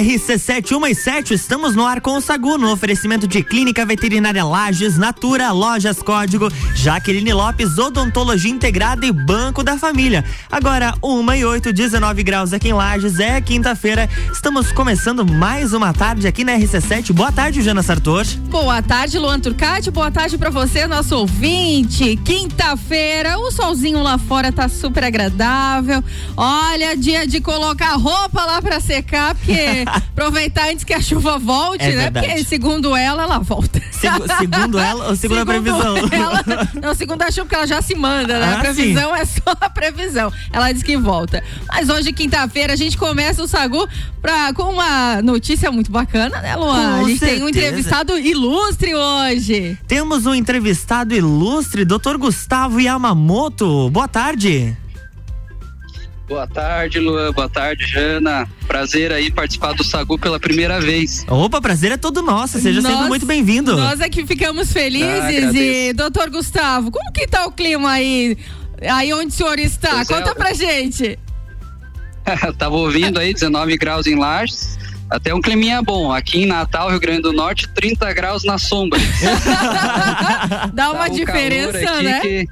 RC717, estamos no ar com o Sagu, no oferecimento de Clínica Veterinária Lages, Natura, Lojas Código, Jaqueline Lopes, Odontologia Integrada e Banco da Família. Agora, 1 e 8, 19 graus aqui em Lages, é quinta-feira. Estamos começando mais uma tarde aqui na RC7. Boa tarde, Jana Sartor. Boa tarde, Luan Turcati. Boa tarde para você, nosso ouvinte. Quinta-feira, o solzinho lá fora tá super agradável. Olha, dia de colocar roupa lá para secar, porque aproveitar antes que a chuva volte, é né? Verdade. Porque segundo ela, ela volta. Segu, segundo ela ou segundo, segundo a previsão? Ela, não, segundo a chuva, porque ela já se manda, né? Ah, a previsão sim. é só a previsão. Ela diz que volta. Mas hoje, quinta-feira, a gente começa o Sagu pra, com uma notícia muito bacana, né, Luan? Com a gente certeza. tem um entrevistado ilustre hoje. Temos um entrevistado ilustre, Dr. Gustavo Yamamoto. Boa tarde. Boa tarde, Luan. Boa tarde, Jana. Prazer aí participar do Sagu pela primeira vez. Opa, prazer é todo nosso. Seja nós, sempre muito bem-vindo. Nós é que ficamos felizes. Ah, e, doutor Gustavo, como que tá o clima aí? Aí onde o senhor está? Pois é, Conta é. pra gente. Tava ouvindo aí, 19 graus em Lages. Até um climinha bom. Aqui em Natal, Rio Grande do Norte, 30 graus na sombra. Dá uma um diferença, né? Que,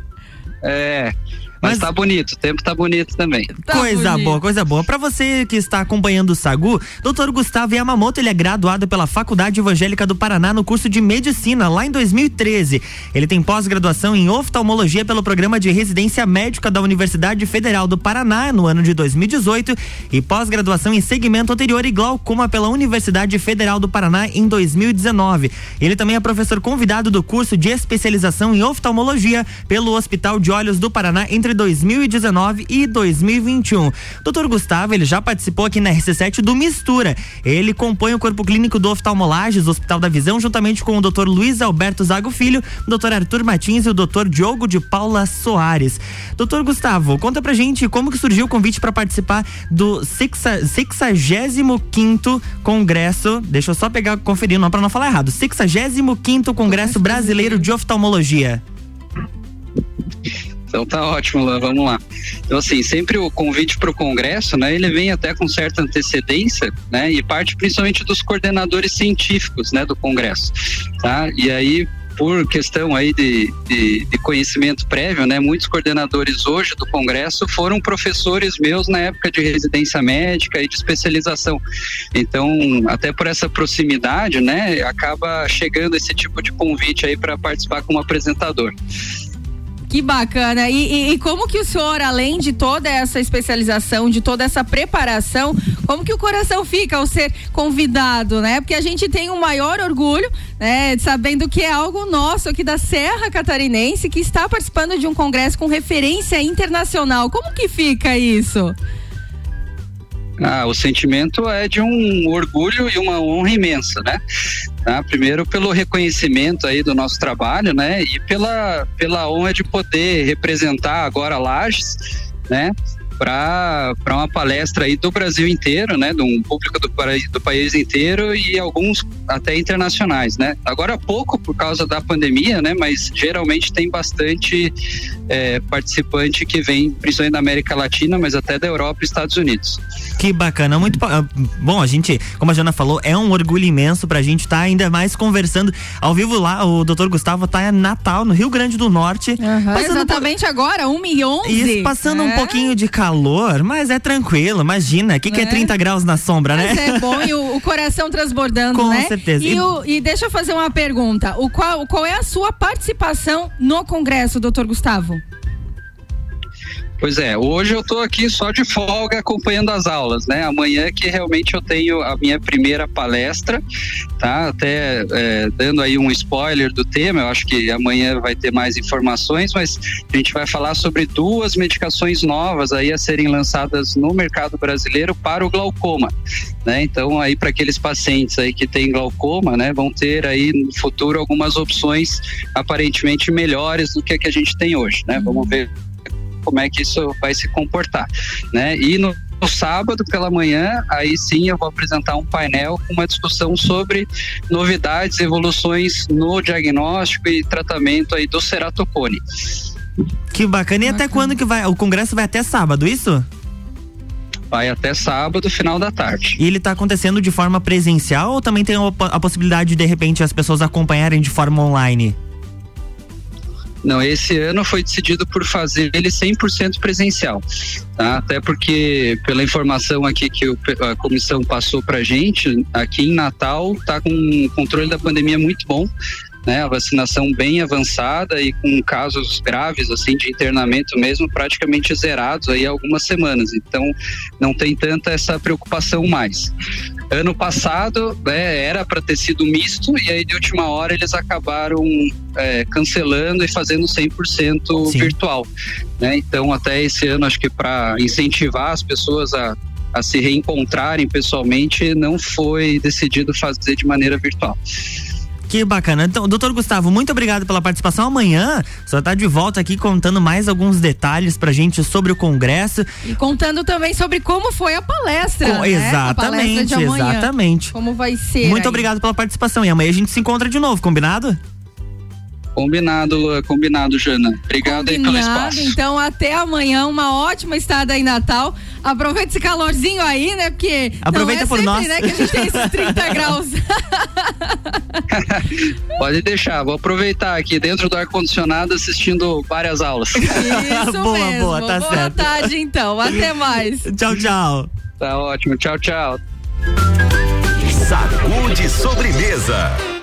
é, mas, Mas tá bonito, o tempo tá bonito também. Tá coisa bonito. boa, coisa boa. Para você que está acompanhando o Sagu, doutor Gustavo Yamamoto, ele é graduado pela Faculdade Evangélica do Paraná no curso de Medicina, lá em 2013. Ele tem pós-graduação em oftalmologia pelo programa de residência médica da Universidade Federal do Paraná, no ano de 2018, e pós-graduação em segmento anterior e glaucoma pela Universidade Federal do Paraná em 2019. Ele também é professor convidado do curso de especialização em oftalmologia pelo Hospital de Olhos do Paraná entre entre 2019 e 2021. Doutor Gustavo, ele já participou aqui na RC7 do Mistura. Ele compõe o corpo clínico do Oftalmolages, Hospital da Visão, juntamente com o doutor Luiz Alberto Zago Filho, o doutor Arthur Martins e o doutor Diogo de Paula Soares. Doutor Gustavo, conta pra gente como que surgiu o convite para participar do 65 Congresso, deixa eu só pegar, conferir, não para não falar errado, 65 Congresso Brasileiro de Oftalmologia. Então tá ótimo, Lan, vamos lá. Então assim, sempre o convite para o congresso, né, ele vem até com certa antecedência, né, e parte principalmente dos coordenadores científicos, né, do congresso, tá? E aí por questão aí de, de, de, conhecimento prévio, né? Muitos coordenadores hoje do Congresso foram professores meus na época de residência médica e de especialização. Então, até por essa proximidade, né? Acaba chegando esse tipo de convite aí para participar como apresentador. Que bacana. E, e, e, como que o senhor, além de toda essa especialização, de toda essa preparação, como que o coração fica ao ser convidado, né? Porque a gente tem um maior orgulho, né? Sabendo que é algo nosso aqui da Serra Catarinense que está participando de um congresso com referência internacional. Como que fica isso? Ah, o sentimento é de um orgulho e uma honra imensa, né? Tá? Primeiro pelo reconhecimento aí do nosso trabalho, né? E pela, pela honra de poder representar agora Lages, né? Para uma palestra aí do Brasil inteiro, né, de um público do, do país inteiro e alguns até internacionais, né. Agora pouco por causa da pandemia, né, mas geralmente tem bastante é, participante que vem principalmente da América Latina, mas até da Europa e Estados Unidos. Que bacana, muito ah, bom. A gente, como a Jana falou, é um orgulho imenso para a gente estar tá ainda mais conversando ao vivo lá. O Dr. Gustavo está em Natal, no Rio Grande do Norte. Uhum, exatamente por... agora, 1 e 11. Isso, passando é. um pouquinho de calor calor, mas é tranquilo, imagina. O que, que é 30 é. graus na sombra, mas né? é bom e o, o coração transbordando, Com né? Com certeza. E, o, e, deixa eu fazer uma pergunta. O qual, qual é a sua participação no Congresso, doutor Gustavo? Pois é, hoje eu estou aqui só de folga acompanhando as aulas, né? Amanhã que realmente eu tenho a minha primeira palestra, tá? Até é, dando aí um spoiler do tema, eu acho que amanhã vai ter mais informações, mas a gente vai falar sobre duas medicações novas aí a serem lançadas no mercado brasileiro para o glaucoma, né? Então aí para aqueles pacientes aí que têm glaucoma, né, vão ter aí no futuro algumas opções aparentemente melhores do que a que a gente tem hoje, né? Vamos ver como é que isso vai se comportar, né? E no no sábado pela manhã, aí sim eu vou apresentar um painel com uma discussão sobre novidades, evoluções no diagnóstico e tratamento aí do ceratocone. Que bacana. E bacana. até quando que vai? O congresso vai até sábado, isso? Vai até sábado, final da tarde. E ele está acontecendo de forma presencial ou também tem a possibilidade de, de repente, as pessoas acompanharem de forma online? Não, esse ano foi decidido por fazer ele 100% presencial, tá? Até porque pela informação aqui que a comissão passou para gente, aqui em Natal tá com um controle da pandemia muito bom né, a vacinação bem avançada e com casos graves assim de internamento mesmo praticamente zerados aí algumas semanas. Então não tem tanta essa preocupação mais. Ano passado né, era para ter sido misto e aí de última hora eles acabaram é, cancelando e fazendo 100% Sim. virtual. Né? Então até esse ano acho que para incentivar as pessoas a a se reencontrarem pessoalmente, não foi decidido fazer de maneira virtual. Que bacana. Então, doutor Gustavo, muito obrigado pela participação. Amanhã só está de volta aqui contando mais alguns detalhes pra gente sobre o congresso. E contando também sobre como foi a palestra. Com, né? Exatamente, palestra exatamente. Como vai ser. Muito aí. obrigado pela participação. E amanhã a gente se encontra de novo, combinado? Combinado. Combinado, Jana. Obrigado Combinado, aí pelo espaço. Então, até amanhã. Uma ótima estada em Natal. Aproveita esse calorzinho aí, né? Porque. Aproveita não é por sempre, nós. né, que a gente tem esses 30 graus. Pode deixar. Vou aproveitar aqui dentro do ar-condicionado assistindo várias aulas. Isso boa, mesmo. Boa, tá boa certo. tarde, então. Até mais. tchau, tchau. Tá ótimo. Tchau, tchau. Sacude sobremesa.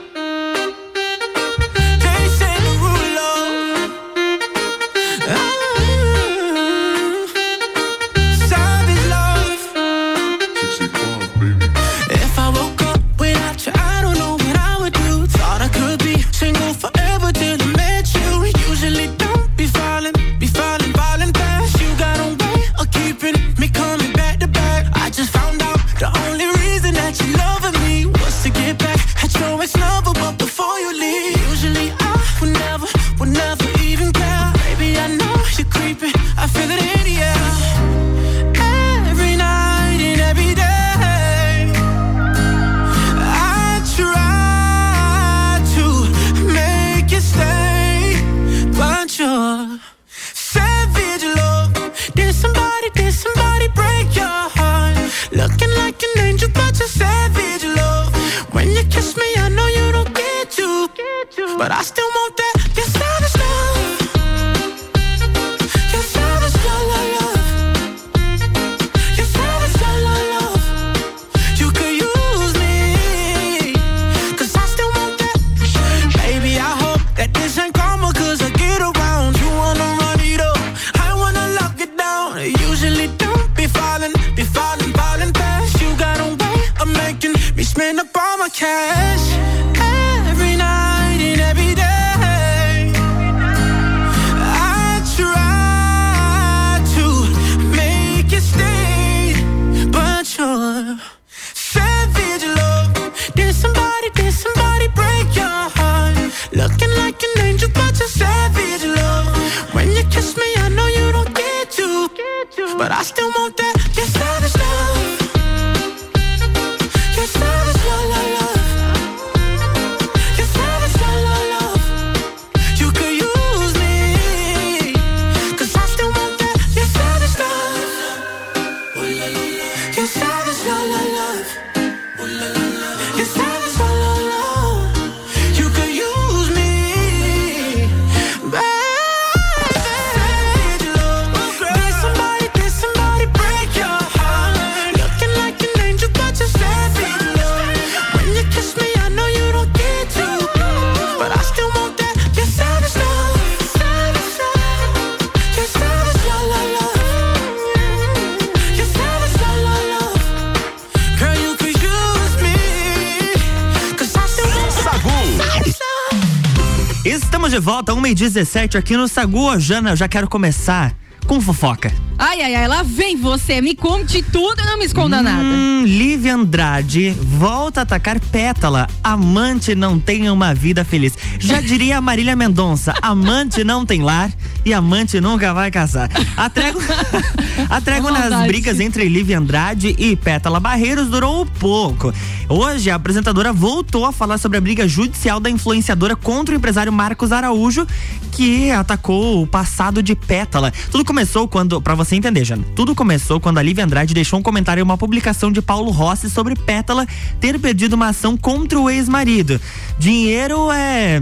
Estamos de volta, 1 17 aqui no Sagu. Jana, eu já quero começar com fofoca. Ai, ai, ai, lá vem você. Me conte tudo e não me esconda hum, nada. Lívia Andrade volta a atacar Pétala. Amante não tem uma vida feliz. Já diria a Marília Mendonça: amante não tem lar e amante nunca vai casar. A trégua, a trégua nas brigas entre Lívia Andrade e Pétala Barreiros durou pouco. Hoje, a apresentadora voltou a falar sobre a briga judicial da influenciadora contra o empresário Marcos Araújo, que atacou o passado de Pétala. Tudo começou quando, para você entender, Jana, tudo começou quando a Lívia Andrade deixou um comentário em uma publicação de Paulo Rossi sobre Pétala ter perdido uma ação contra o ex-marido. Dinheiro é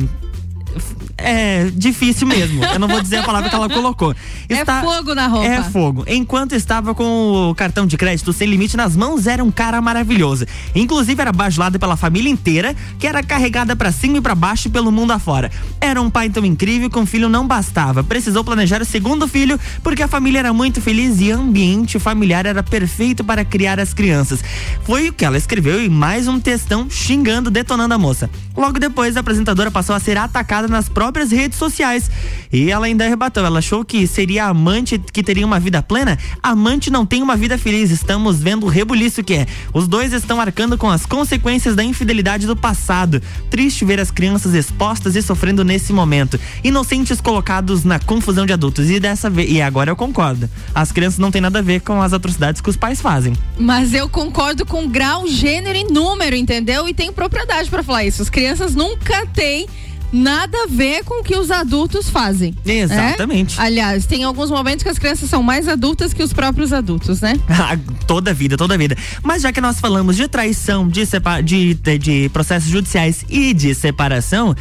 é difícil mesmo. Eu não vou dizer a palavra que ela colocou. É Está, é fogo na roupa. É fogo. Enquanto estava com o cartão de crédito sem limite nas mãos, era um cara maravilhoso. Inclusive era bajulado pela família inteira, que era carregada para cima e para baixo pelo mundo afora. Era um pai tão incrível que um filho não bastava. Precisou planejar o segundo filho porque a família era muito feliz e o ambiente familiar era perfeito para criar as crianças. Foi o que ela escreveu em mais um textão xingando, detonando a moça. Logo depois, a apresentadora passou a ser atacada nas próprias redes sociais. E ela ainda rebateu, ela achou que seria amante que teria uma vida plena? Amante não tem uma vida feliz, estamos vendo o rebuliço que é. Os dois estão arcando com as consequências da infidelidade do passado. Triste ver as crianças expostas e sofrendo nesse momento. Inocentes colocados na confusão de adultos. E dessa vez, e agora eu concordo. As crianças não têm nada a ver com as atrocidades que os pais fazem. Mas eu concordo com grau, gênero e número, entendeu? E tenho propriedade para falar isso. As crianças nunca têm nada a ver com o que os adultos fazem. Exatamente. É? Aliás, tem alguns momentos que as crianças são mais adultas que os próprios adultos, né? Ah, toda vida, toda vida. Mas já que nós falamos de traição, de, de, de, de processos judiciais e de separação,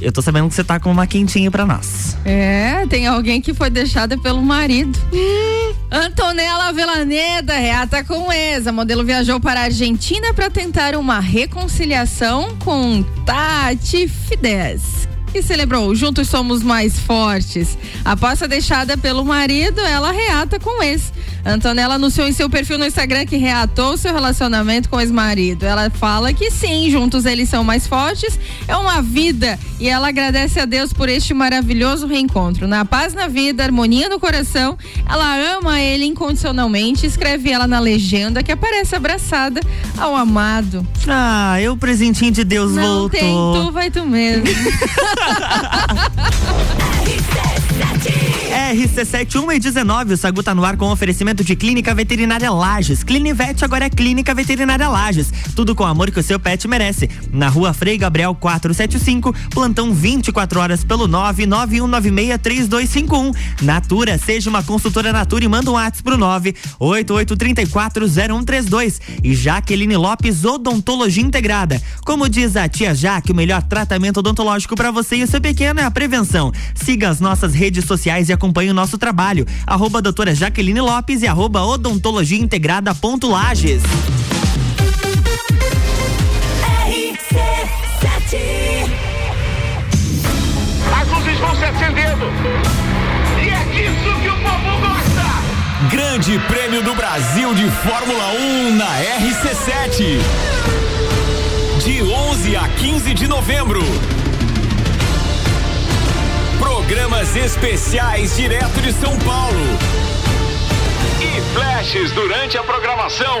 eu tô sabendo que você tá com uma quentinha para nós. É, tem alguém que foi deixada pelo marido. Hum. Antonella Velaneda reata com ex. A modelo viajou para a Argentina para tentar uma reconciliação com Tati Fidesz que celebrou Juntos Somos Mais Fortes. Após ser deixada pelo marido, ela reata com ex. Antonella anunciou em seu perfil no Instagram que reatou seu relacionamento com o ex-marido. Ela fala que sim, juntos eles são mais fortes, é uma vida e ela agradece a Deus por este maravilhoso reencontro. Na paz na vida, harmonia no coração, ela ama ele incondicionalmente, escreve ela na legenda que aparece abraçada ao amado. Ah, eu presentinho de Deus Não voltou. Tem, tu vai tu mesmo. Ah ah ah ah RC7 1 e 19, o Sagu tá no ar com oferecimento de Clínica Veterinária Lages. Clinivete agora é Clínica Veterinária Lages. Tudo com o amor que o seu pet merece. Na rua Frei Gabriel 475, plantão 24 horas pelo 991963251. Natura, seja uma consultora Natura e manda um WhatsApp pro 988340132. E Jaqueline Lopes Odontologia Integrada. Como diz a tia Jaque, o melhor tratamento odontológico para você e o seu pequeno é a prevenção. Siga as nossas redes sociais e acompanhe o nosso trabalho. Arroba doutora Jaqueline Lopes e arroba odontologia integrada ponto Lages. As luzes vão se acendendo. E é disso que o povo gosta. Grande Prêmio do Brasil de Fórmula 1 na RC7. De 11 a 15 de novembro. Programas especiais direto de São Paulo. E flashes durante a programação.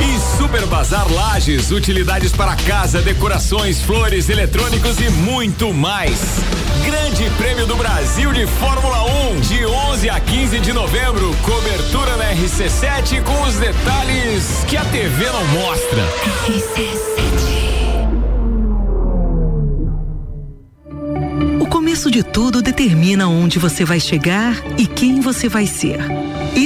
E Super Bazar Lages, utilidades para casa, decorações, flores, eletrônicos e muito mais. Grande Prêmio do Brasil de Fórmula 1, de 11 a 15 de novembro. Cobertura na RC7 com os detalhes que a TV não mostra. O começo de tudo determina onde você vai chegar e quem você vai ser. Esse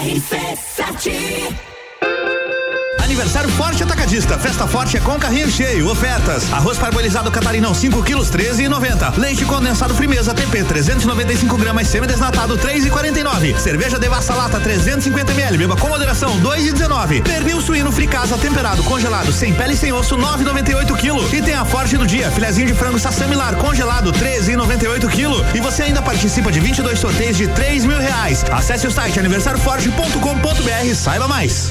RC7 Aniversário Forte Atacadista. Festa Forte é com carrinho cheio. Ofertas: arroz parbolizado catarinão 5 quilos 13,90. Leite condensado Frimeza TP 395 gramas semidesnatado 3,49. Cerveja Devassa Lata 350 ml. Beba com moderação 2,19. Pernil suíno fricasa temperado congelado sem pele e sem osso 9,98 quilo. E tem a Forte do dia. Filezinho de frango sassamilar congelado 13,98 quilo. E você ainda participa de 22 sorteios de 3 mil reais. Acesse o site aniversarioforte.com.br. Saiba mais.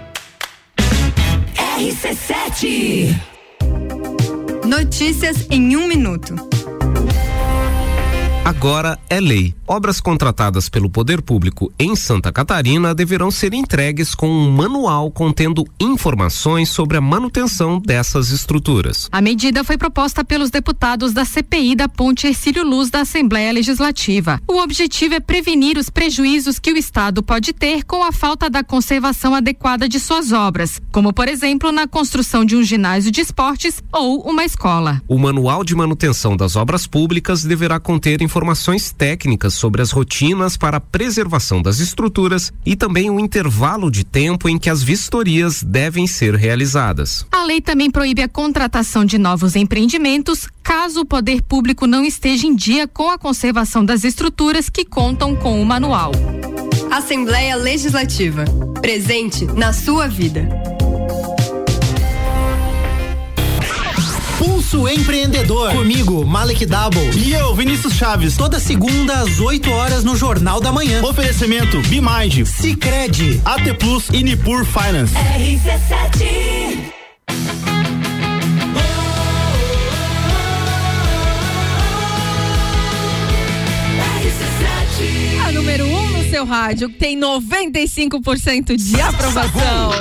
RC7 Notícias em um minuto. Agora é lei. Obras contratadas pelo poder público em Santa Catarina deverão ser entregues com um manual contendo informações sobre a manutenção dessas estruturas. A medida foi proposta pelos deputados da CPI da Ponte Ercílio Luz da Assembleia Legislativa. O objetivo é prevenir os prejuízos que o Estado pode ter com a falta da conservação adequada de suas obras, como por exemplo na construção de um ginásio de esportes ou uma escola. O manual de manutenção das obras públicas deverá conter informações técnicas sobre as rotinas para a preservação das estruturas e também o intervalo de tempo em que as vistorias devem ser realizadas. A lei também proíbe a contratação de novos empreendimentos caso o poder público não esteja em dia com a conservação das estruturas que contam com o manual. Assembleia Legislativa. Presente na sua vida. Pulso Empreendedor. Comigo, Malek Double. E eu, Vinícius Chaves. Toda segunda às 8 horas no Jornal da Manhã. Oferecimento Bimage, Cicred, AT Plus e Nipur Finance. RC7 A número 1 um no seu rádio tem 95% de aprovação.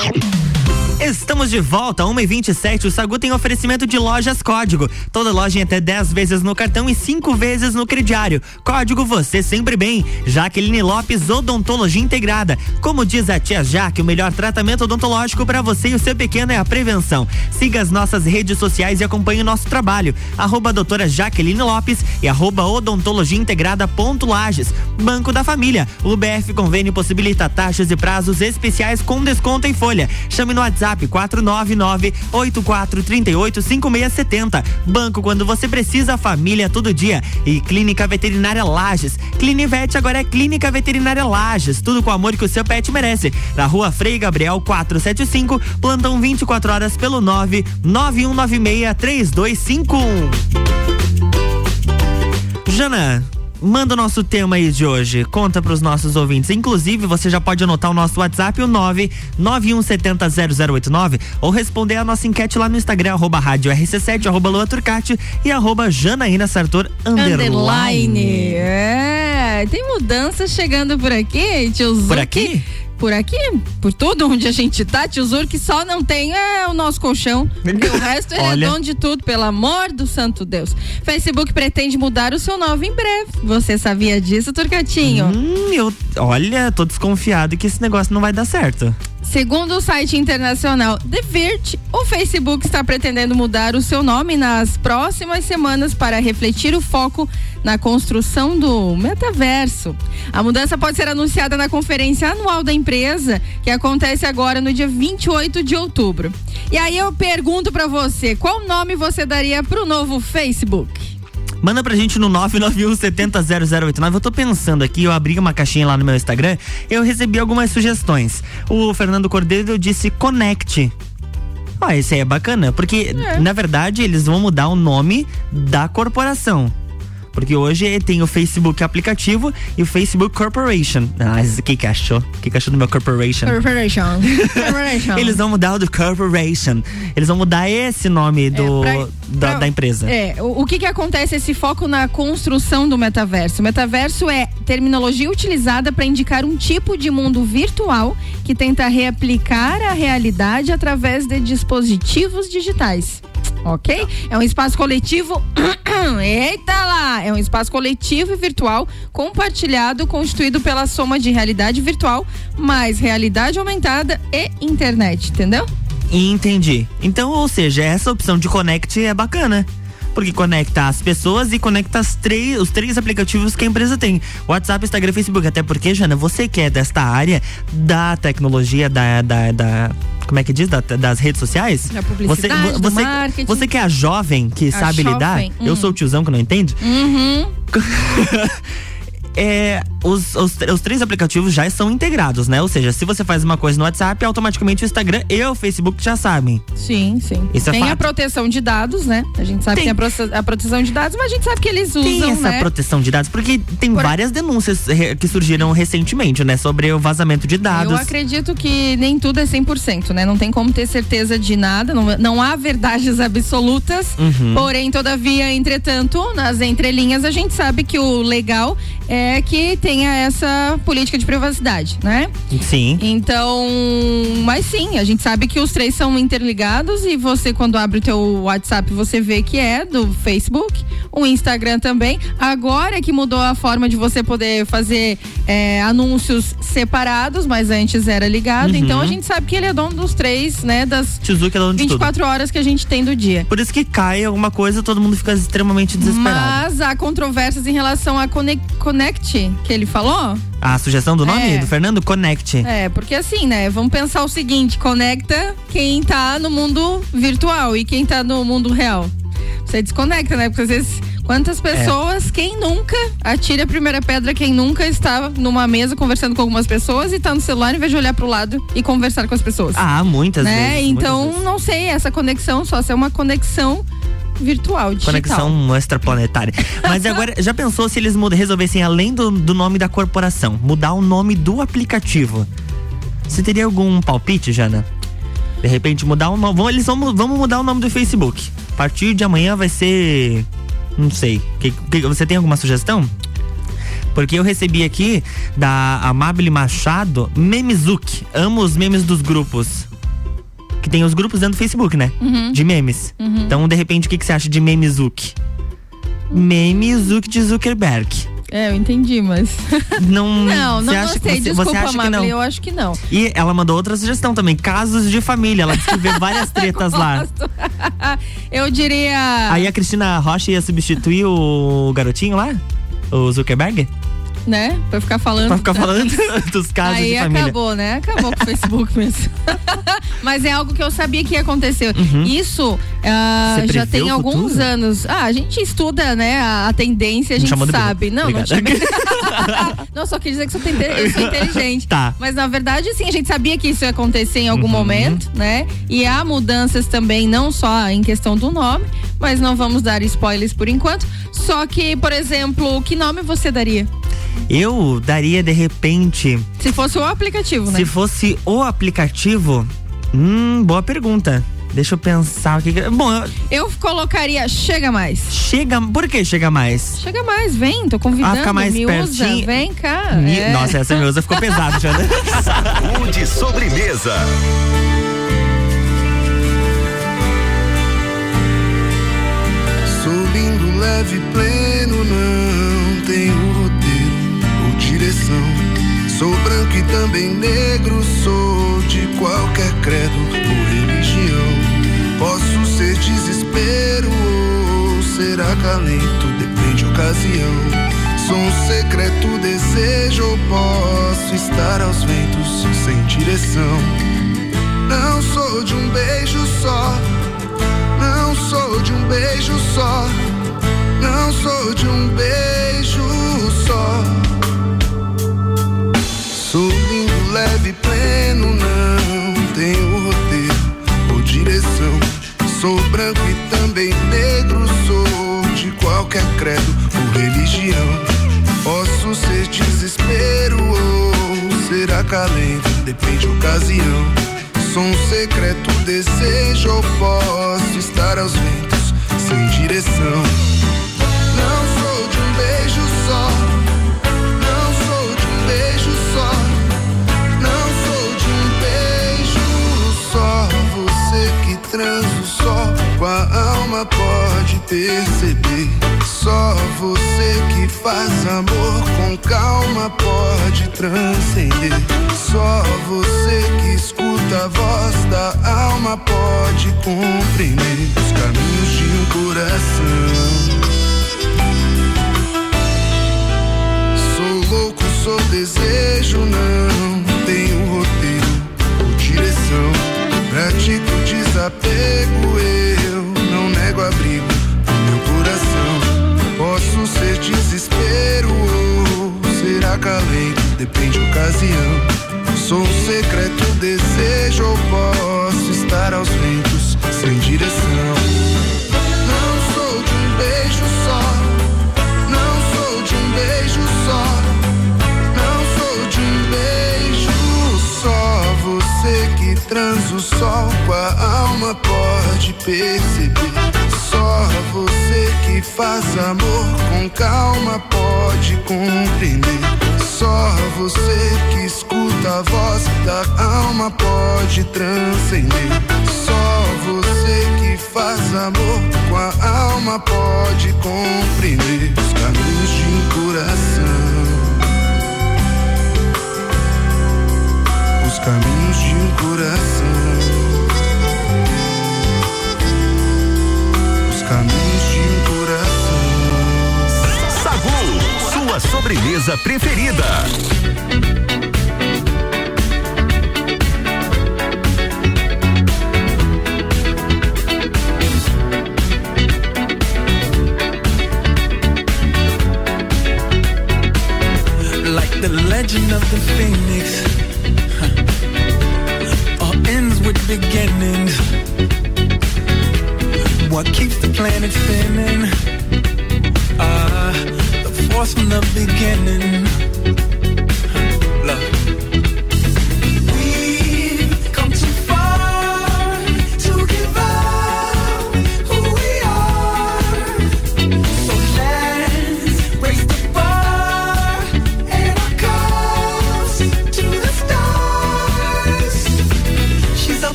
Estamos de volta, 1h27. O Sagu tem oferecimento de lojas Código. Toda loja em até 10 vezes no cartão e 5 vezes no crediário. Código você sempre bem. Jaqueline Lopes, Odontologia Integrada. Como diz a tia Jaque, o melhor tratamento odontológico para você e o seu pequeno é a prevenção. Siga as nossas redes sociais e acompanhe o nosso trabalho. Arroba doutora Jaqueline Lopes e arroba odontologia integrada ponto Lages. Banco da Família. O BF Convênio possibilita taxas e prazos especiais com desconto em folha. Chame no WhatsApp WhatsApp 499-8438-5670. Banco quando você precisa, família todo dia. E Clínica Veterinária Lages. Clinivete agora é Clínica Veterinária Lages. Tudo com o amor que o seu pet merece. Na rua Frei Gabriel 475, plantão 24 horas pelo 99196 3251. Jana, Manda o nosso tema aí de hoje, conta para os nossos ouvintes. Inclusive, você já pode anotar o nosso WhatsApp, o 991700089, ou responder a nossa enquete lá no Instagram, arroba rádio RC7, arroba Lua Turcati e arroba Janaína Sartor underline. Underline. É, tem mudanças chegando por aqui, tio Por aqui? Por aqui, por tudo onde a gente tá, Zur, que só não tem é o nosso colchão. Porque o resto é dono de tudo, pelo amor do santo Deus. Facebook pretende mudar o seu nome em breve. Você sabia disso, Turcatinho? Hum, eu, olha, tô desconfiado que esse negócio não vai dar certo. Segundo o site internacional The Verge, o Facebook está pretendendo mudar o seu nome nas próximas semanas para refletir o foco na construção do metaverso. A mudança pode ser anunciada na conferência anual da empresa, que acontece agora no dia 28 de outubro. E aí eu pergunto para você, qual nome você daria pro novo Facebook? Manda pra gente no 991700089. Eu tô pensando aqui, eu abri uma caixinha lá no meu Instagram, eu recebi algumas sugestões. O Fernando Cordeiro disse Connect. Ó, esse aí é bacana, porque na verdade eles vão mudar o nome da corporação. Porque hoje tem o Facebook aplicativo e o Facebook Corporation. Ah, o que que achou? O que que achou do meu Corporation? Corporation. Corporation. Eles vão mudar o do Corporation. Eles vão mudar esse nome do, pra- da, pra- da empresa. É, o, o que que acontece esse foco na construção do metaverso? O metaverso é terminologia utilizada para indicar um tipo de mundo virtual que tenta reaplicar a realidade através de dispositivos digitais. Ok? É um espaço coletivo. Eita lá! É um espaço coletivo e virtual compartilhado, constituído pela soma de realidade virtual mais realidade aumentada e internet, entendeu? Entendi. Então, ou seja, essa opção de Connect é bacana. Porque conecta as pessoas e conecta três, os três aplicativos que a empresa tem: WhatsApp, Instagram e Facebook. Até porque, Jana, você que é desta área da tecnologia, da. da, da- como é que diz? Da- das redes sociais? Da publicidade, você, você, marketing. você que é a jovem que A sabe lidar, jovem, eu hum. sou o tiozão que não entende. Uhum. É, os, os, os três aplicativos já são integrados, né? Ou seja, se você faz uma coisa no WhatsApp, automaticamente o Instagram e o Facebook já sabem. Sim, sim. Isso é tem a fato. proteção de dados, né? A gente sabe Tem. que tem a, a proteção de dados, mas a gente sabe que eles usam, Tem essa né? proteção de dados, porque tem várias denúncias que surgiram recentemente, né? Sobre o vazamento de dados. Eu acredito que nem tudo é 100%, né? Não tem como ter certeza de nada, não, não há verdades absolutas. Uhum. Porém, todavia, entretanto, nas entrelinhas, a gente sabe que o legal é que tenha essa política de privacidade, né? Sim. Então, mas sim, a gente sabe que os três são interligados e você quando abre o teu WhatsApp, você vê que é do Facebook, o Instagram também. Agora é que mudou a forma de você poder fazer é, anúncios separados, mas antes era ligado. Uhum. Então a gente sabe que ele é dono dos três, né? Das Tizuki é dono de tudo. 24 horas que a gente tem do dia. Por isso que cai alguma coisa, todo mundo fica extremamente desesperado. Mas há controvérsias em relação a Connect, Connect que ele falou. A sugestão do nome É. do Fernando? Connect. É, porque assim, né? Vamos pensar o seguinte: conecta quem tá no mundo virtual e quem tá no mundo real. Você desconecta, né? Porque às vezes, quantas pessoas, quem nunca atira a primeira pedra, quem nunca está numa mesa conversando com algumas pessoas e tá no celular em vez de olhar pro lado e conversar com as pessoas. Ah, muitas né? vezes. Então, muitas não sei, essa conexão só se é uma conexão virtual, digital. Conexão extraplanetária. Mas agora, já pensou se eles resolvessem, além do, do nome da corporação, mudar o nome do aplicativo? Você teria algum palpite, Jana? De repente mudar o nome. Eles vão, vamos mudar o nome do Facebook. A partir de amanhã vai ser. Não sei. Que- que- você tem alguma sugestão? Porque eu recebi aqui da Amabile Machado Memezuki. Amo os memes dos grupos. Que tem os grupos dentro do Facebook, né? Uhum. De memes. Uhum. Então, de repente, o que, que você acha de Memezuki? Memezuki de Zuckerberg. É, eu entendi, mas. Não, Não, não gostei. você- Desculpa, você acha que não? Amable, eu acho que não. E ela mandou outra sugestão também, casos de família. Ela disse que vê várias tretas lá. Eu diria. Aí a Cristina Rocha ia substituir o garotinho lá? O Zuckerberg? Né? Pra ficar falando. Pra ficar falando dos casos Aí acabou, né? Acabou com o Facebook mesmo. Mas é algo que eu sabia que ia acontecer. Uhum. Isso Você já tem alguns anos. Ah, a gente estuda, né? A, a tendência, a gente sabe. Não, não, Obrigado. chamei... não, só quis dizer que eu sou, eu sou inteligente. Tá. Mas na verdade, sim, a gente sabia que isso ia acontecer em algum Uhum. momento, né? E há mudanças também, não só em questão do nome, mas não vamos dar spoilers por enquanto. Só que, por exemplo, que nome você daria? Eu daria de repente, Se fosse o aplicativo, né? se fosse o aplicativo. Hum, boa pergunta. Deixa eu pensar o que. que- Bom, eu- Eu colocaria Chega Mais. chega. Por que chega mais? Chega mais, vem, tô convidando. Ah, fica mais me usa, vem cá. Mi- é. Nossa, essa me usa ficou pesado, Jana. Saúde sobremesa. Leve, pleno, não tenho roteiro ou direção. Sou branco e também negro, sou de qualquer credo ou religião. Posso ser desespero ou ser acalento, depende da ocasião. Sou um secreto desejo ou posso estar aos ventos sem direção. Não sou de um beijo só. Não sou de um beijo só. Não sou de um beijo só. Sou lindo, leve, pleno, não tenho roteiro ou direção. Sou branco e também negro, sou de qualquer credo ou religião. Posso ser desespero ou ser acalento, depende da ocasião. Sou um secreto desejo ou posso estar aos ventos sem direção. Transa só com a alma pode perceber. Só você que faz amor com calma pode transcender. Só você que escuta a voz da alma pode compreender os caminhos de um coração. Sou desejo, não tenho roteiro ou direção. Pratico desapego, eu Faça amor com calma, pode compreender. Só você que escuta a voz da alma pode transcender. Só você que faz amor com a alma pode compreender os caminhos de um coração. Os caminhos de um coração. Os caminhos sobremesa preferida. Like the legend of the phoenix all ends with beginnings what keeps the planet spinning from the beginning.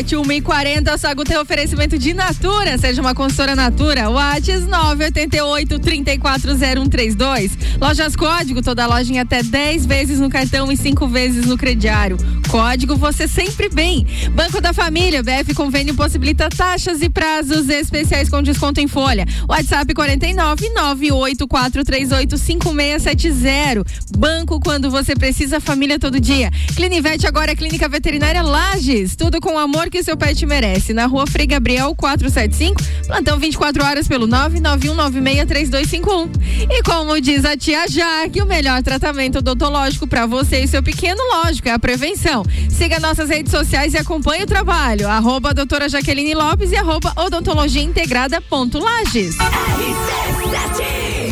RC7 1 e 40, Sagu tem oferecimento de Natura, seja uma consultora Natura. Whats 988 340132. Lojas Código, toda loja em até 10 vezes no cartão e 5 vezes no crediário. Código você sempre bem. Banco da Família, BF Convênio possibilita taxas e prazos especiais com desconto em folha. WhatsApp 49 98438 5670. Banco quando você precisa, família todo dia. Clinivete agora Clínica Veterinária Lages. Tudo com amor que seu pet merece. Na rua Frei Gabriel 475. Plantão 24 horas pelo 991963251. E como diz a tia Jaque, o melhor tratamento odontológico para você e seu pequeno, lógico, é a prevenção. Siga nossas redes sociais e acompanhe o trabalho. Arroba doutora Jaqueline Lopes e arroba odontologia integrada ponto Lages.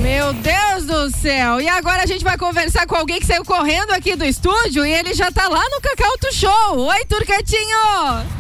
Meu Deus do céu! E agora a gente vai conversar com alguém que saiu correndo aqui do estúdio e ele já tá lá no Cacau Show. Oi, Turquetinho!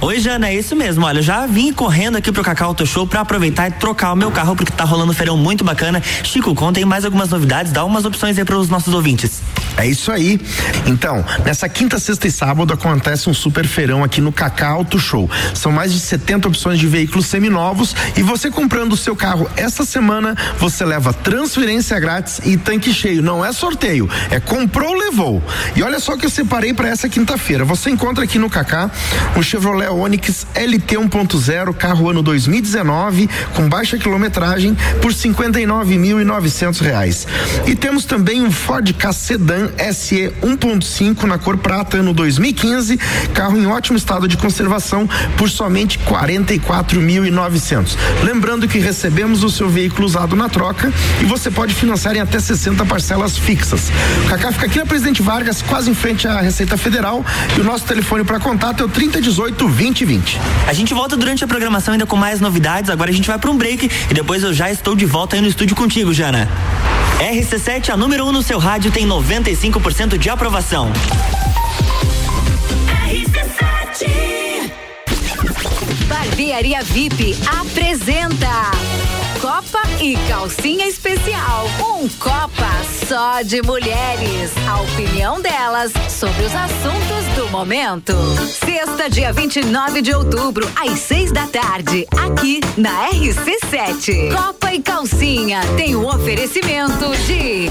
Oi, Jana, é isso mesmo. Olha, já vim correndo aqui pro Cacau Auto Show pra aproveitar e trocar o meu carro, porque tá rolando um feirão muito bacana. Chico, contem mais algumas novidades, dá umas opções aí pros nossos ouvintes. É isso aí. Então, nessa quinta, sexta e sábado acontece um super feirão aqui no Cacau Auto Show. São mais de 70 opções de veículos seminovos e você comprando o seu carro essa semana, você leva transferência grátis e tanque cheio. Não é sorteio, é comprou, levou. E olha só que eu separei para essa quinta-feira. Você encontra aqui no Cacá um Chevrolet Onix LT 1.0, carro ano 2019, com baixa quilometragem, por 59.900 reais. E temos também um Ford Ka Sedan SE 1.5 na cor prata, ano 2015, carro em ótimo estado de conservação, por somente R$ 44.900. Lembrando que recebemos o seu veículo usado na troca e você pode financiar em até 60 parcelas fixas. O Cacá fica aqui na Presidente Vargas, quase em frente à Receita Federal, e o nosso telefone para contato é o 3018 2020. A gente volta durante a programação ainda com mais novidades. Agora a gente vai para um break e depois eu já estou de volta aí no estúdio contigo, Jana. RC7, a número 1 um no seu rádio, tem 95% de aprovação. Barbearia VIP apresenta Copa e Calcinha Especial. Um Copa só de mulheres. A opinião delas sobre os assuntos do momento. Sexta, dia 29 de outubro, às seis da tarde, aqui na RC7. Copa e Calcinha tem o um oferecimento de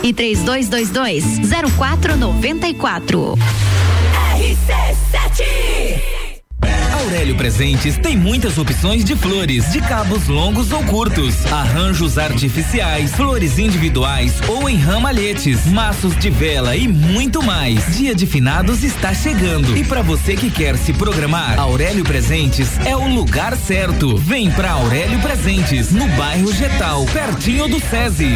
e 3222 0494. RC7 Aurélio Presentes tem muitas opções de flores, de cabos longos ou curtos, arranjos artificiais, flores individuais ou em ramalhetes, maços de vela e muito mais. Dia de finados está chegando e para você que quer se programar, Aurélio Presentes é o lugar certo. Vem pra Aurélio Presentes, no bairro Getal, pertinho do SESI.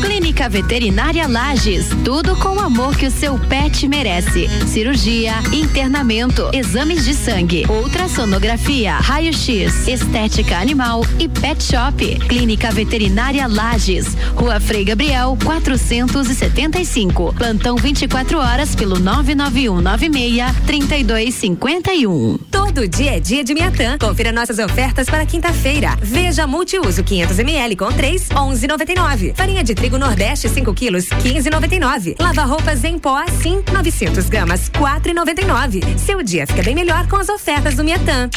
Clínica Veterinária Lages, tudo com o amor que o seu pet merece. Cirurgia, internamento, exames de sangue, ultrassonografia, raio-x, estética animal e pet shop. Clínica Veterinária Lages, Rua Frei Gabriel, 475. Plantão 24 horas pelo 99196 3251. Todo dia é dia de Miatã. Confira nossas ofertas para quinta-feira. Veja multiuso 500 ml com 3, 11,99. Farinha de trigo Nordeste 5 quilos, 15,99. Lava roupas em pó assim 900 gramas, 4,99. Seu dia fica bem melhor com as ofertas do Miatã.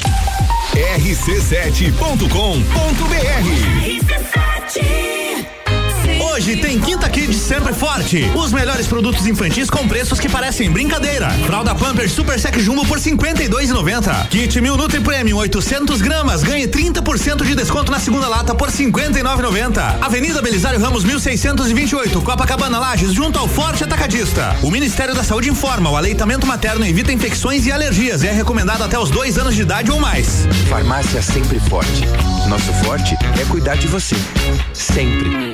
rc7.com.br Hoje tem Quinta Kids sempre forte. Os melhores produtos infantis com preços que parecem brincadeira. Fralda Pampers Super Sec Jumbo por 52,90. Kit Mil Nutri Premium 800 gramas ganhe 30% de desconto na segunda lata por 59,90. Avenida Belisário Ramos 1628, Copacabana Lages, junto ao Forte Atacadista. O Ministério da Saúde informa: o aleitamento materno evita infecções e alergias é recomendado até os dois anos de idade ou mais. Farmácia Sempre Forte. Nosso forte é cuidar de você. Sempre.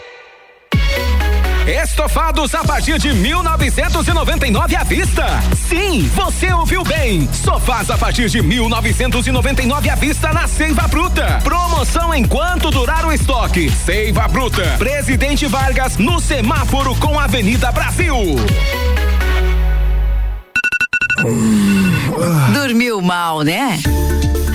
Estofados a partir de 1999 à vista. Sim, você ouviu bem. Sofás a partir de 1999 à vista na Seiva Bruta. Promoção enquanto durar o estoque. Seiva Bruta. Presidente Vargas no semáforo com Avenida Brasil. Dormiu mal, né?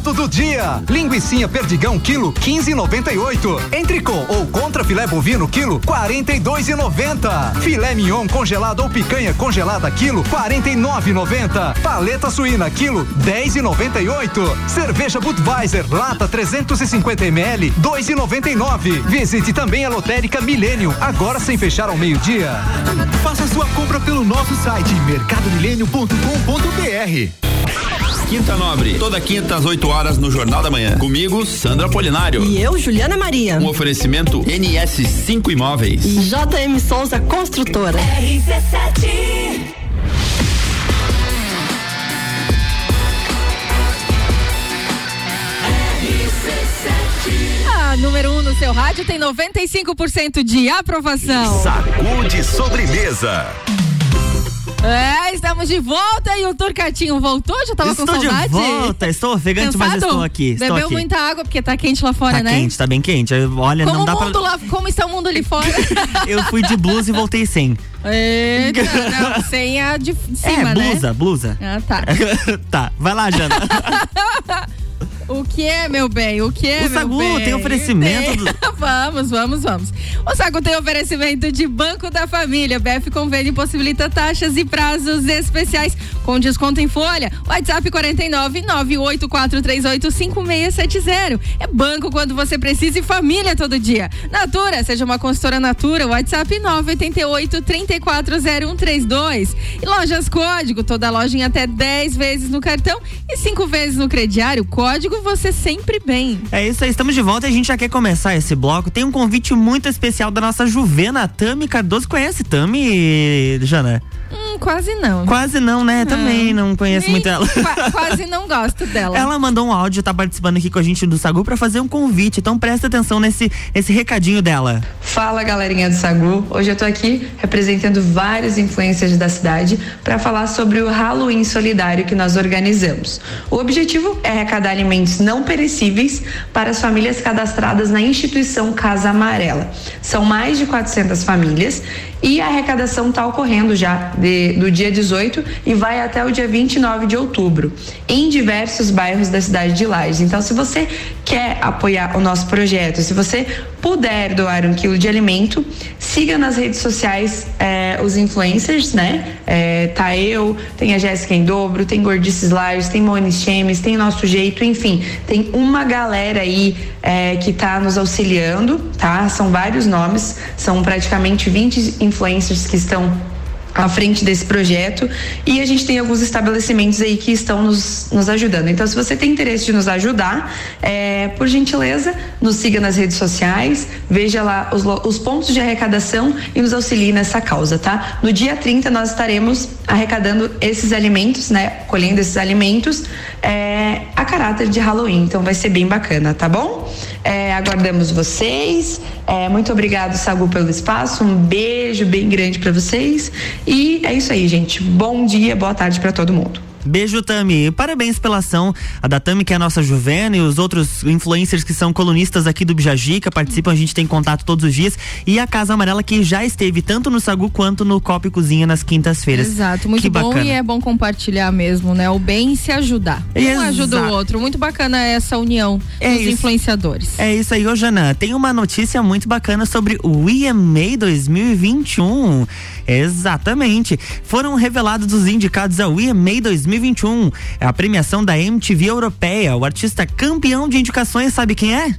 Barato do dia. Linguicinha perdigão quilo 15,98. Entrecô ou contra filé bovino quilo 42,90. Filé mignon congelado ou picanha congelada quilo 49,90. Paleta suína quilo 10,98. Cerveja Budweiser lata 350 ml 2,99. Visite também a lotérica Milênio agora sem fechar ao meio-dia. Faça sua compra pelo nosso site mercadomilênio.com.br. Quinta Nobre, toda quinta às 8 horas no Jornal da Manhã. Comigo, Sandra Polinário. E eu, Juliana Maria. Um oferecimento NS5 Imóveis. E JM Souza Construtora. RC7 A número 1 um no seu rádio tem 95% de aprovação. Sacude sobremesa. É, estamos de volta e o Turcatinho voltou? Já tava Estou com de saudade? volta, estou ofegante, mas Cansado? estou aqui. Estou Bebeu aqui. muita água porque tá quente lá fora, Tá né? quente, tá bem quente. Olha, Como não dá mundo pra. lá, como está o mundo ali fora? Eu fui de blusa e voltei sem. Eita, não, sem a de cima, é, né? blusa, blusa. Ah, tá. tá, vai lá, Jana. O que é, meu bem? O que é, O meu Sagu bem? tem oferecimento do- vamos, vamos, vamos. O Sagu tem oferecimento de Banco da Família. BF Convênio possibilita taxas e prazos especiais com desconto em folha. WhatsApp 49 98438 5670. É banco quando você precisa e família todo dia. Natura, seja uma consultora Natura. WhatsApp 988 340132. E Lojas Código, toda loja em até 10 vezes no cartão e 5 vezes no crediário. Código você sempre bem. É isso aí, estamos de volta e a gente já quer começar esse bloco. Tem um convite muito especial da nossa Juvena, Tami Cardoso. Conhece Tami, Jana? Hum, quase não. Quase não, né? Também não conheço Nem- muito ela. qua- quase não gosto dela. Ela mandou um áudio, tá participando aqui com a gente do Sagu pra fazer um convite. Então presta atenção nesse, nesse recadinho dela. Fala galerinha do Sagu, hoje eu tô aqui representando vários influencers da cidade para falar sobre o Halloween solidário que nós organizamos. O objetivo é arrecadar alimentos não perecíveis para as famílias cadastradas na instituição Casa Amarela. São mais de 400 famílias e a arrecadação está ocorrendo já de- do dia 18 e vai até o dia 29 de outubro em diversos bairros da cidade de Lages. Então, se você quer apoiar o nosso projeto, se você puder doar um quilo de alimento, siga nas redes sociais eh, os influencers, né? Eh, tá eu, tem a Jéssica em dobro, tem Gordices Lages, tem Moni Chemes, tem Nosso Jeito, enfim, tem uma galera aí eh, que tá nos auxiliando, tá? São vários nomes, são praticamente 20 influencers que estão à frente desse projeto e a gente tem alguns estabelecimentos aí que estão nos, nos ajudando. Então, se você tem interesse de nos ajudar, é, por gentileza, nos siga nas redes sociais, veja lá os, os pontos de arrecadação e nos auxilie nessa causa, tá? No dia 30 nós estaremos arrecadando esses alimentos, né? Colhendo esses alimentos é, a caráter de Halloween. Então vai ser bem bacana, tá bom? É, aguardamos vocês. É, muito obrigado, Sagu, pelo espaço. Um beijo bem grande pra vocês. E é isso aí, gente. Bom dia, boa tarde pra todo mundo. Beijo, Tami. Parabéns pela ação. A da Tami, que é a nossa Juvena, e os outros influencers que são colunistas aqui do Bijajica, participam, a gente tem contato todos os dias. E a Casa Amarela, que já esteve tanto no Sagu quanto no Copa e Cozinha nas quintas-feiras. Exato, muito que bom bacana. e é bom compartilhar mesmo, né? O bem se ajudar. Um Exato. ajuda o outro. Muito bacana essa união É dos isso. influenciadores. É isso aí, ô Janã. Tem uma notícia muito bacana sobre o EMA 2021. Exatamente. Foram revelados os indicados ao EMA 2021. É a premiação da MTV Europeia. O artista campeão de indicações, sabe quem é?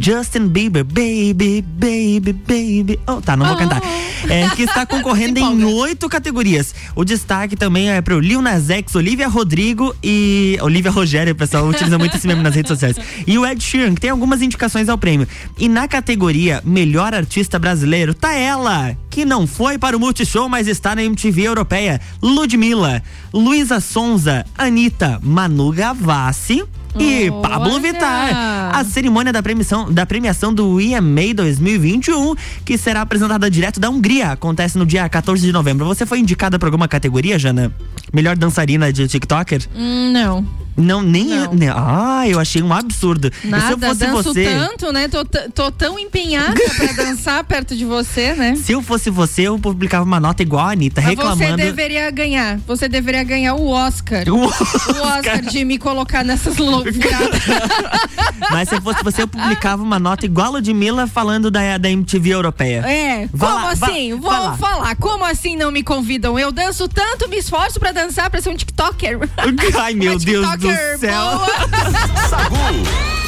Justin Bieber. Baby, baby, baby. Oh, tá, não vou cantar. É, que está concorrendo em oito categorias. O destaque também é pro Lil Nas X, Olivia Rodrigo e. Olivia Rogério, o pessoal utiliza muito esse meme nas redes sociais. E o Ed Sheeran, que tem algumas indicações ao prêmio. E na categoria Melhor Artista Brasileiro, tá ela, que não foi para o Multishow, mas está na MTV Europeia. Ludmilla, Luísa Sonza, Anitta, Manu Gavassi. E Pablo Vittar. A cerimônia da premiação, da premiação do EMA 2021, que será apresentada direto da Hungria, acontece no dia 14 de novembro. Você foi indicada para alguma categoria, Jana? Melhor dançarina de TikToker? Hum, não. Não, nem. nem- ah, eu achei um absurdo. Nada, se eu fosse danço você. tanto, né? Tô, tô tão empenhada pra dançar perto de você, né? Se eu fosse você, eu publicava uma nota igual a Anitta, Mas reclamando. Você deveria ganhar. Você deveria ganhar o Oscar. O O Oscar de me colocar nessas loucuras. Mas se eu fosse você, eu publicava uma nota igual a de Mila falando da, da MTV europeia. É, Vai como lá, assim? vai Vou lá. falar. Como assim não me convidam? Eu danço tanto, me esforço pra dançar, pra ser um TikToker. Ai, meu Deus do do céu. Sagu.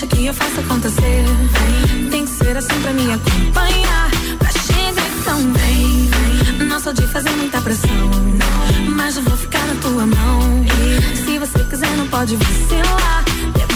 Deixa que eu faça acontecer. Tem que ser assim pra me acompanhar. Pra chegar então vem. Não sou de fazer muita pressão. Mas eu vou ficar na tua mão. Se você quiser, não pode vacilar. Demora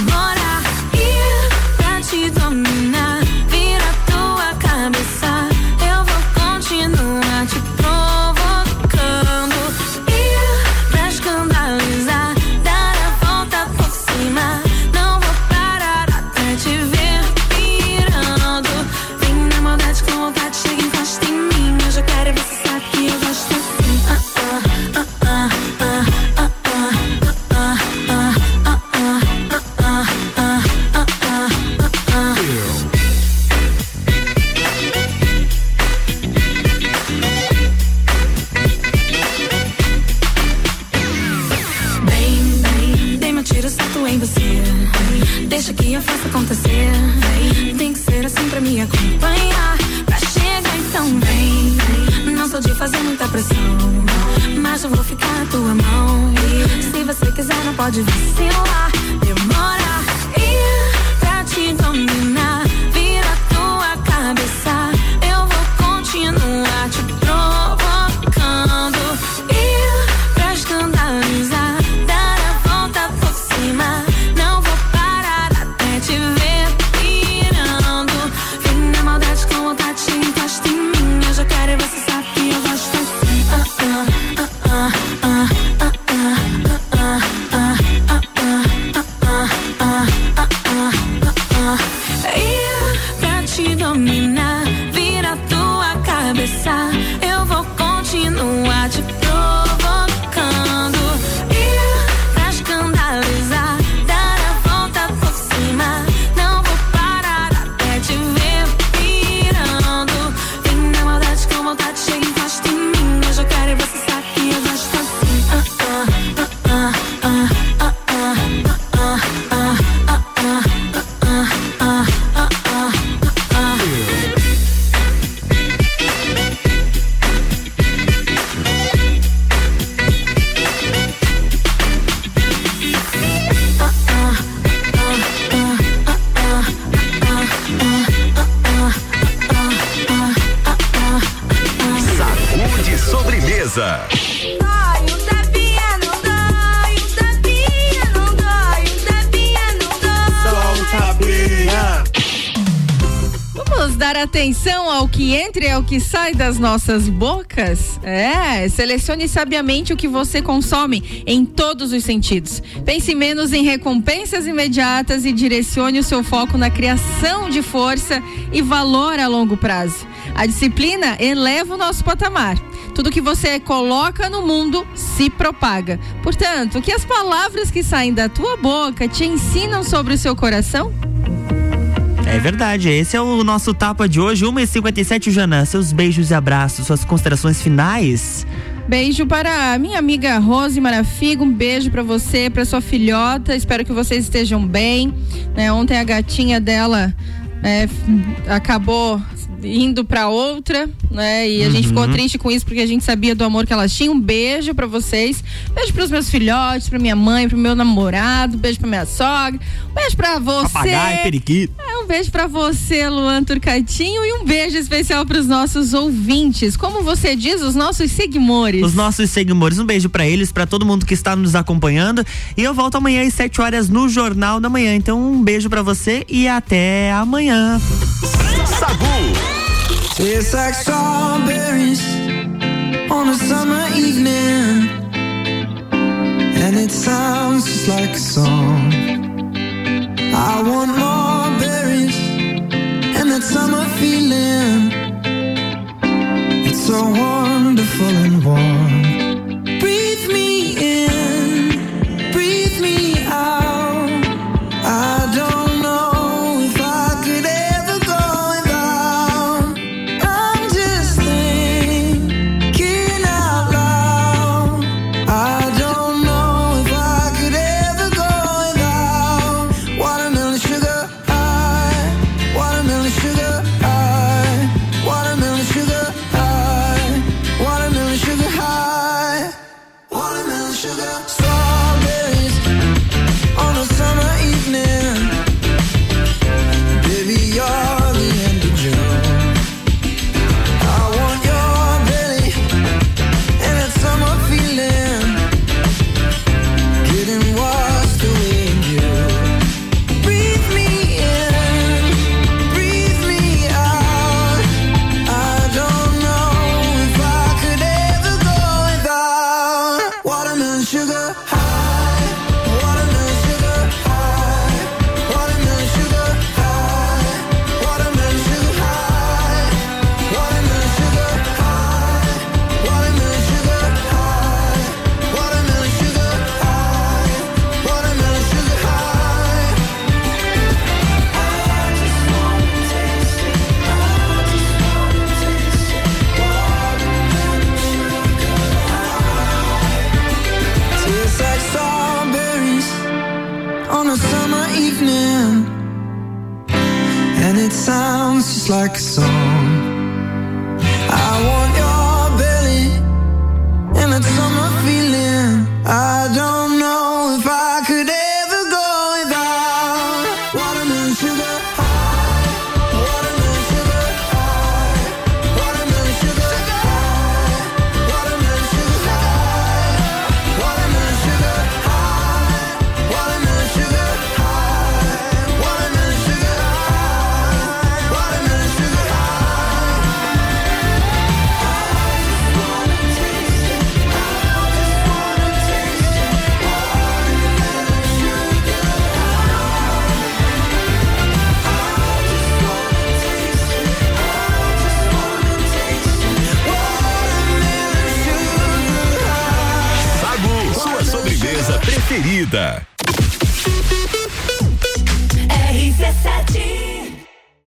que sai das nossas bocas? É, selecione sabiamente o que você consome em todos os sentidos. Pense menos em recompensas imediatas e direcione o seu foco na criação de força e valor a longo prazo. A disciplina eleva o nosso patamar. Tudo que você coloca no mundo se propaga. Portanto, que as palavras que saem da tua boca te ensinam sobre o seu coração? É verdade, esse é o nosso tapa de hoje, 1h57, Janã. Seus beijos e abraços, suas considerações finais. Beijo para a minha amiga Rose Marafiga, um beijo para você, para sua filhota. Espero que vocês estejam bem. né? ontem a gatinha dela né, acabou indo para outra, né? E a gente ficou triste com isso porque a gente sabia do amor que elas tinham. Um beijo para vocês. Beijo para os meus filhotes, para minha mãe, para meu namorado, beijo para minha sogra. Um beijo para você. Papagaio, periquito. Um beijo pra você, Luan Turcatinho, e um beijo especial pros nossos ouvintes. Como você diz, os nossos seguidores. Os nossos seguidores, um beijo pra eles, pra todo mundo que está nos acompanhando. E eu volto amanhã às 7 horas no Jornal da Manhã. Então, um beijo pra você e até amanhã. Sagu. So wonderful and warm.